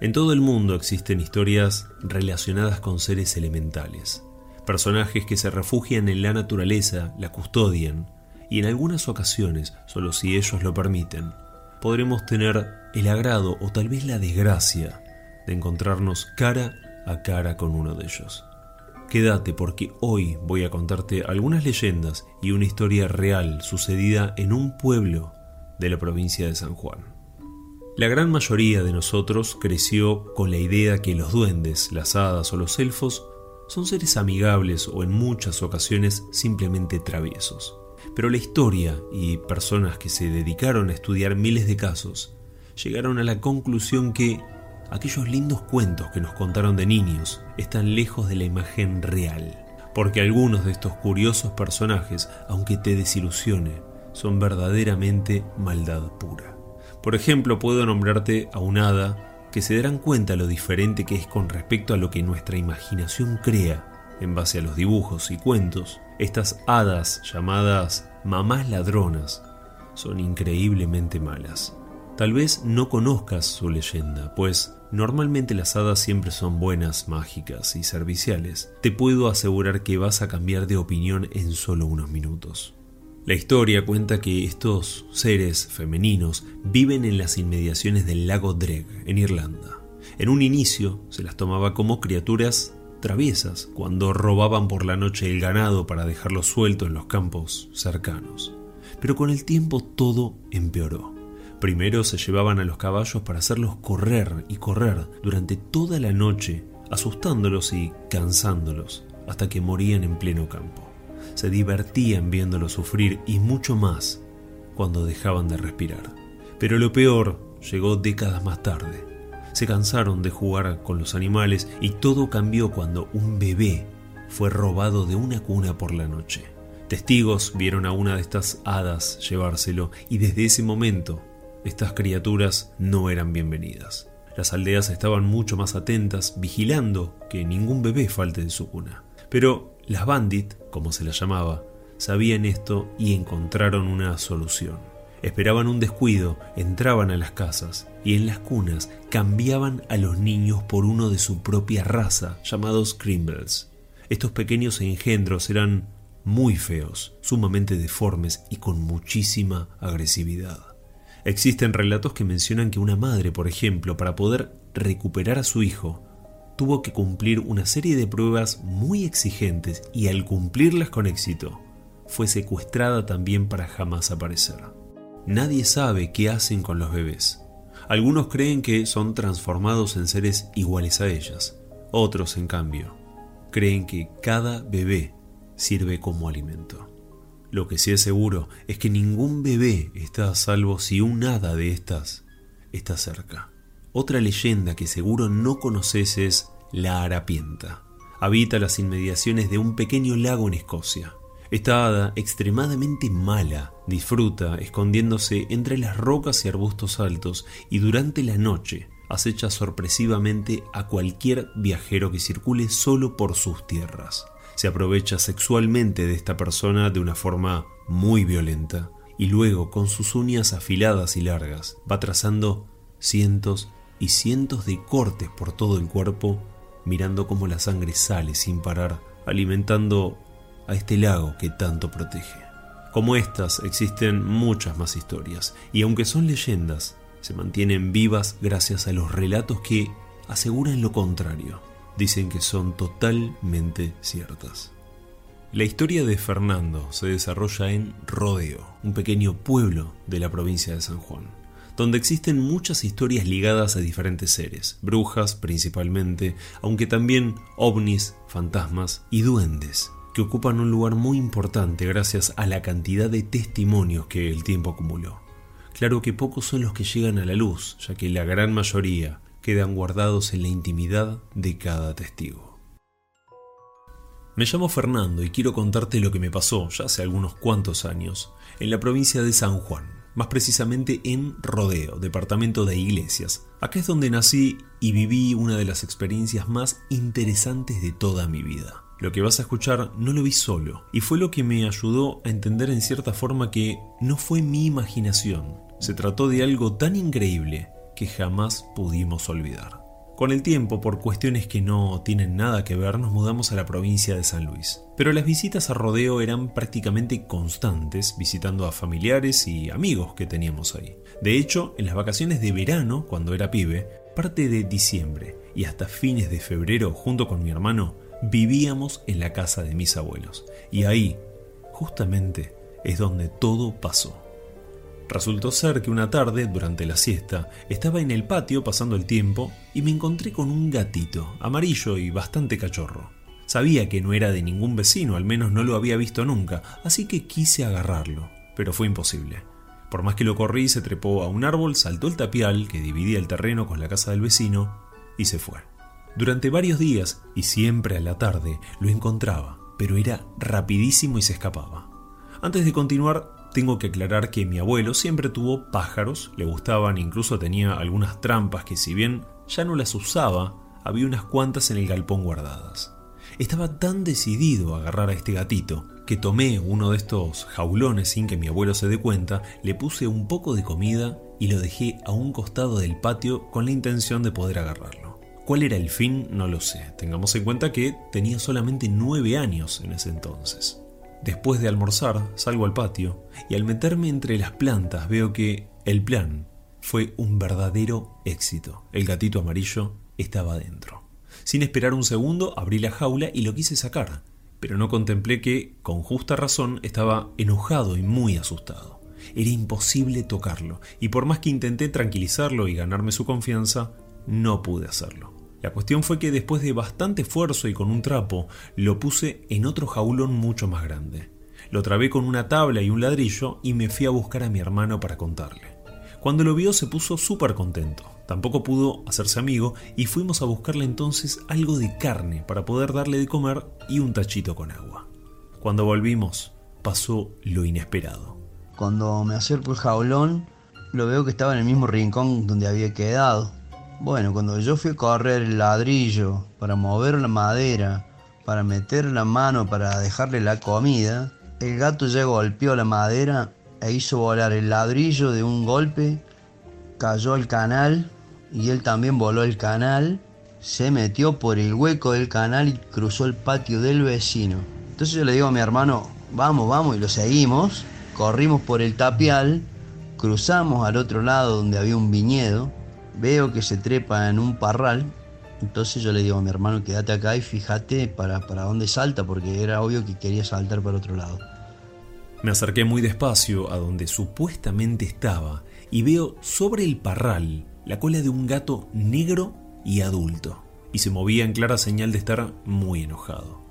En todo el mundo existen historias relacionadas con seres elementales, personajes que se refugian en la naturaleza, la custodian, y en algunas ocasiones, solo si ellos lo permiten, podremos tener el agrado o tal vez la desgracia de encontrarnos cara a cara con uno de ellos. Quédate porque hoy voy a contarte algunas leyendas y una historia real sucedida en un pueblo de la provincia de San Juan. La gran mayoría de nosotros creció con la idea que los duendes, las hadas o los elfos son seres amigables o en muchas ocasiones simplemente traviesos. Pero la historia y personas que se dedicaron a estudiar miles de casos llegaron a la conclusión que aquellos lindos cuentos que nos contaron de niños están lejos de la imagen real, porque algunos de estos curiosos personajes, aunque te desilusione, son verdaderamente maldad pura. Por ejemplo, puedo nombrarte a un hada que se darán cuenta lo diferente que es con respecto a lo que nuestra imaginación crea en base a los dibujos y cuentos. Estas hadas llamadas mamás ladronas son increíblemente malas. Tal vez no conozcas su leyenda, pues normalmente las hadas siempre son buenas, mágicas y serviciales. Te puedo asegurar que vas a cambiar de opinión en solo unos minutos. La historia cuenta que estos seres femeninos viven en las inmediaciones del lago Dreg, en Irlanda. En un inicio se las tomaba como criaturas traviesas cuando robaban por la noche el ganado para dejarlo suelto en los campos cercanos. Pero con el tiempo todo empeoró. Primero se llevaban a los caballos para hacerlos correr y correr durante toda la noche, asustándolos y cansándolos, hasta que morían en pleno campo. Se divertían viéndolos sufrir y mucho más cuando dejaban de respirar. Pero lo peor llegó décadas más tarde. Se cansaron de jugar con los animales y todo cambió cuando un bebé fue robado de una cuna por la noche. Testigos vieron a una de estas hadas llevárselo y desde ese momento estas criaturas no eran bienvenidas. Las aldeas estaban mucho más atentas, vigilando que ningún bebé falte de su cuna. Pero las bandit, como se las llamaba, sabían esto y encontraron una solución. Esperaban un descuido, entraban a las casas y en las cunas cambiaban a los niños por uno de su propia raza, llamados Crimbles. Estos pequeños engendros eran muy feos, sumamente deformes y con muchísima agresividad. Existen relatos que mencionan que una madre, por ejemplo, para poder recuperar a su hijo, tuvo que cumplir una serie de pruebas muy exigentes y al cumplirlas con éxito, fue secuestrada también para jamás aparecer. Nadie sabe qué hacen con los bebés. Algunos creen que son transformados en seres iguales a ellas. Otros, en cambio, creen que cada bebé sirve como alimento. Lo que sí es seguro es que ningún bebé está a salvo si un hada de estas está cerca. Otra leyenda que seguro no conoces es la harapienta. Habita las inmediaciones de un pequeño lago en Escocia. Esta hada, extremadamente mala, disfruta escondiéndose entre las rocas y arbustos altos y durante la noche acecha sorpresivamente a cualquier viajero que circule solo por sus tierras se aprovecha sexualmente de esta persona de una forma muy violenta y luego con sus uñas afiladas y largas va trazando cientos y cientos de cortes por todo el cuerpo, mirando cómo la sangre sale sin parar, alimentando a este lago que tanto protege. Como estas existen muchas más historias, y aunque son leyendas, se mantienen vivas gracias a los relatos que aseguran lo contrario dicen que son totalmente ciertas. La historia de Fernando se desarrolla en Rodeo, un pequeño pueblo de la provincia de San Juan, donde existen muchas historias ligadas a diferentes seres, brujas principalmente, aunque también ovnis, fantasmas y duendes, que ocupan un lugar muy importante gracias a la cantidad de testimonios que el tiempo acumuló. Claro que pocos son los que llegan a la luz, ya que la gran mayoría quedan guardados en la intimidad de cada testigo. Me llamo Fernando y quiero contarte lo que me pasó ya hace algunos cuantos años en la provincia de San Juan, más precisamente en Rodeo, departamento de Iglesias. Acá es donde nací y viví una de las experiencias más interesantes de toda mi vida. Lo que vas a escuchar no lo vi solo, y fue lo que me ayudó a entender en cierta forma que no fue mi imaginación, se trató de algo tan increíble que jamás pudimos olvidar. Con el tiempo, por cuestiones que no tienen nada que ver, nos mudamos a la provincia de San Luis. Pero las visitas a Rodeo eran prácticamente constantes, visitando a familiares y amigos que teníamos ahí. De hecho, en las vacaciones de verano, cuando era pibe, parte de diciembre y hasta fines de febrero, junto con mi hermano, vivíamos en la casa de mis abuelos. Y ahí, justamente, es donde todo pasó. Resultó ser que una tarde, durante la siesta, estaba en el patio pasando el tiempo y me encontré con un gatito, amarillo y bastante cachorro. Sabía que no era de ningún vecino, al menos no lo había visto nunca, así que quise agarrarlo, pero fue imposible. Por más que lo corrí, se trepó a un árbol, saltó el tapial que dividía el terreno con la casa del vecino y se fue. Durante varios días, y siempre a la tarde, lo encontraba, pero era rapidísimo y se escapaba. Antes de continuar, tengo que aclarar que mi abuelo siempre tuvo pájaros, le gustaban, incluso tenía algunas trampas que si bien ya no las usaba, había unas cuantas en el galpón guardadas. Estaba tan decidido a agarrar a este gatito que tomé uno de estos jaulones sin que mi abuelo se dé cuenta, le puse un poco de comida y lo dejé a un costado del patio con la intención de poder agarrarlo. ¿Cuál era el fin? No lo sé. Tengamos en cuenta que tenía solamente nueve años en ese entonces. Después de almorzar, salgo al patio y al meterme entre las plantas veo que el plan fue un verdadero éxito. El gatito amarillo estaba dentro. Sin esperar un segundo, abrí la jaula y lo quise sacar, pero no contemplé que, con justa razón, estaba enojado y muy asustado. Era imposible tocarlo, y por más que intenté tranquilizarlo y ganarme su confianza, no pude hacerlo. La cuestión fue que después de bastante esfuerzo y con un trapo, lo puse en otro jaulón mucho más grande. Lo trabé con una tabla y un ladrillo y me fui a buscar a mi hermano para contarle. Cuando lo vio se puso súper contento. Tampoco pudo hacerse amigo y fuimos a buscarle entonces algo de carne para poder darle de comer y un tachito con agua. Cuando volvimos, pasó lo inesperado. Cuando me acerco al jaulón, lo veo que estaba en el mismo rincón donde había quedado. Bueno, cuando yo fui a correr el ladrillo para mover la madera, para meter la mano para dejarle la comida, el gato ya golpeó la madera e hizo volar el ladrillo de un golpe, cayó al canal y él también voló el canal, se metió por el hueco del canal y cruzó el patio del vecino. Entonces yo le digo a mi hermano, vamos, vamos, y lo seguimos, corrimos por el tapial, cruzamos al otro lado donde había un viñedo, veo que se trepa en un parral, entonces yo le digo a mi hermano, quédate acá y fíjate para, para dónde salta, porque era obvio que quería saltar para otro lado. Me acerqué muy despacio a donde supuestamente estaba y veo sobre el parral la cola de un gato negro y adulto, y se movía en clara señal de estar muy enojado.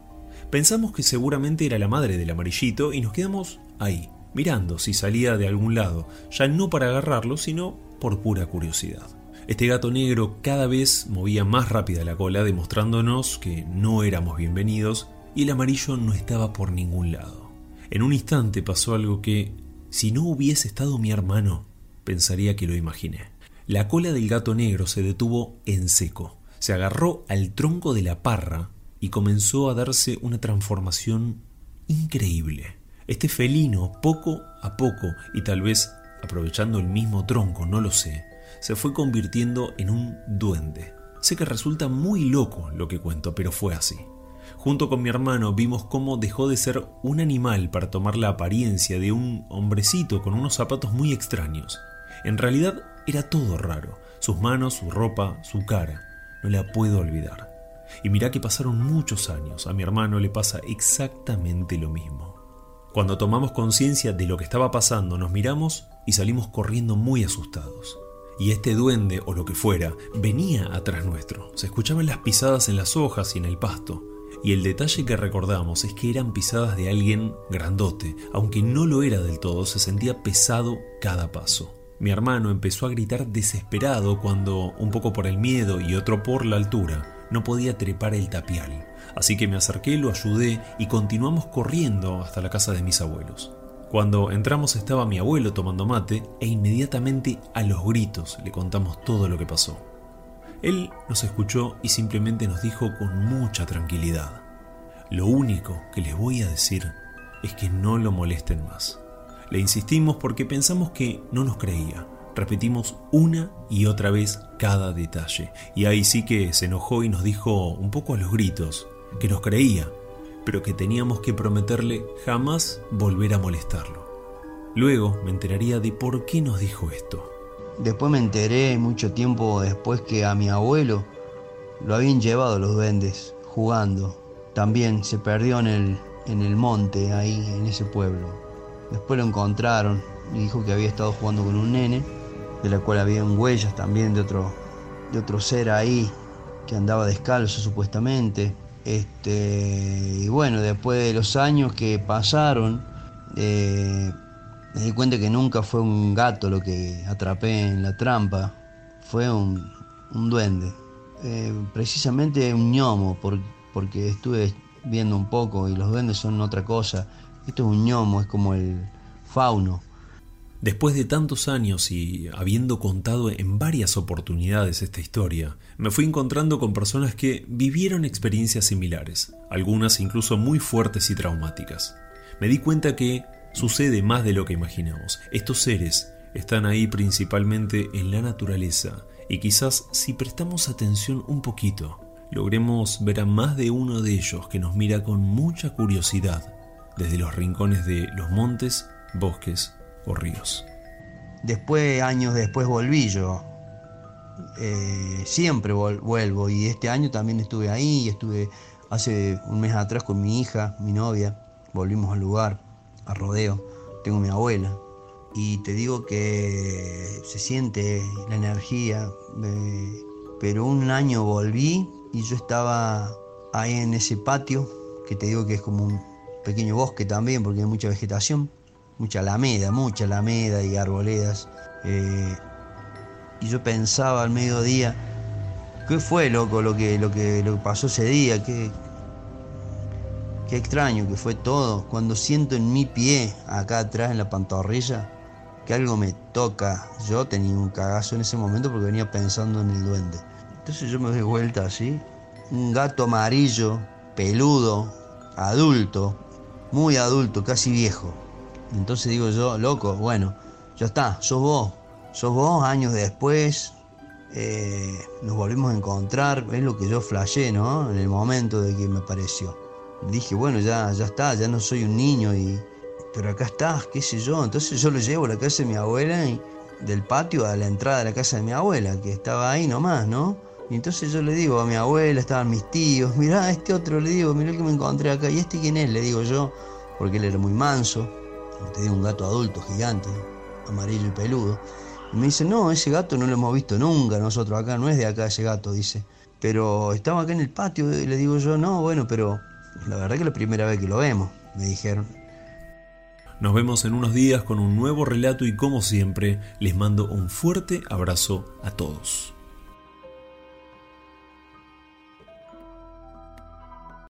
Pensamos que seguramente era la madre del amarillito y nos quedamos ahí, mirando si salía de algún lado, ya no para agarrarlo, sino por pura curiosidad. Este gato negro cada vez movía más rápida la cola, demostrándonos que no éramos bienvenidos y el amarillo no estaba por ningún lado. En un instante pasó algo que, si no hubiese estado mi hermano, pensaría que lo imaginé. La cola del gato negro se detuvo en seco, se agarró al tronco de la parra y comenzó a darse una transformación increíble. Este felino, poco a poco, y tal vez aprovechando el mismo tronco, no lo sé, se fue convirtiendo en un duende. Sé que resulta muy loco lo que cuento, pero fue así. Junto con mi hermano vimos cómo dejó de ser un animal para tomar la apariencia de un hombrecito con unos zapatos muy extraños. En realidad era todo raro, sus manos, su ropa, su cara. No la puedo olvidar. Y mirá que pasaron muchos años, a mi hermano le pasa exactamente lo mismo. Cuando tomamos conciencia de lo que estaba pasando, nos miramos y salimos corriendo muy asustados y este duende o lo que fuera venía atrás nuestro. Se escuchaban las pisadas en las hojas y en el pasto. Y el detalle que recordamos es que eran pisadas de alguien grandote, aunque no lo era del todo, se sentía pesado cada paso. Mi hermano empezó a gritar desesperado cuando, un poco por el miedo y otro por la altura, no podía trepar el tapial. Así que me acerqué, lo ayudé y continuamos corriendo hasta la casa de mis abuelos. Cuando entramos estaba mi abuelo tomando mate e inmediatamente a los gritos le contamos todo lo que pasó. Él nos escuchó y simplemente nos dijo con mucha tranquilidad, lo único que les voy a decir es que no lo molesten más. Le insistimos porque pensamos que no nos creía, Repetimos una y otra vez cada detalle. Y ahí sí que se enojó y nos dijo un poco a los gritos que nos creía, pero que teníamos que prometerle jamás volver a molestarlo. Luego me enteraría de por qué nos dijo esto. Después me enteré mucho tiempo después que a mi abuelo lo habían llevado los duendes jugando. También se perdió en el, en el monte ahí, en ese pueblo. Después lo encontraron y dijo que había estado jugando con un nene, de la cual habían huellas también de otro, de otro ser ahí que andaba descalzo supuestamente. Este, y bueno, después de los años que pasaron, eh, me di cuenta que nunca fue un gato lo que atrapé en la trampa, fue un, duende. Eh, precisamente un ñomo, porque estuve viendo un poco y los duendes son otra cosa. Esto es un ñomo, es como el fauno. Después de tantos años y habiendo contado en varias oportunidades esta historia, me fui encontrando con personas que vivieron experiencias similares, algunas incluso muy fuertes y traumáticas. Me di cuenta que sucede más de lo que imaginamos. Estos seres están ahí principalmente en la naturaleza y quizás si prestamos atención un poquito, logremos ver a más de uno de ellos que nos mira con mucha curiosidad desde los rincones de los montes, bosques Después, años después, volví yo. Eh, siempre vuelvo. Y este año también estuve ahí, estuve hace un mes atrás con mi hija, mi novia, volvimos al lugar, a Rodeo, tengo mi abuela. Y te digo que se siente la energía, eh, pero un año volví y yo estaba ahí en ese patio, que te digo que es como un pequeño bosque también porque hay mucha vegetación, mucha alameda, mucha alameda y arboledas. Eh, y yo pensaba al mediodía, ¿qué fue, loco, lo que, lo que, lo que pasó ese día? Qué, qué extraño que fue todo. Cuando siento en mi pie, acá atrás en la pantorrilla, que algo me toca. Yo tenía un cagazo en ese momento porque venía pensando en el duende. Entonces yo me doy vuelta así. Un gato amarillo, peludo, adulto, muy adulto, casi viejo. Entonces digo yo, loco, bueno, ya está, sos vos, sos vos años después, eh, nos volvimos a encontrar, es lo que yo flashé, ¿no? En el momento de que me apareció. Dije, bueno, ya, ya está, ya no soy un niño, y, pero acá estás, qué sé yo. Entonces yo lo llevo a la casa de mi abuela y del patio a la entrada de la casa de mi abuela, que estaba ahí nomás, ¿no? Y entonces yo le digo a mi abuela, estaban mis tíos, mirá, este otro, le digo, mirá que me encontré acá, ¿y este quién es? Le digo yo, porque él era muy manso te digo, un gato adulto, gigante, amarillo y peludo. Y me dice, no, ese gato no lo hemos visto nunca nosotros acá, no es de acá ese gato, dice. Pero estaba acá en el patio, y le digo yo, no, bueno, pero la verdad que es la primera vez que lo vemos, me dijeron. Nos vemos en unos días con un nuevo relato y como siempre les mando un fuerte abrazo a todos.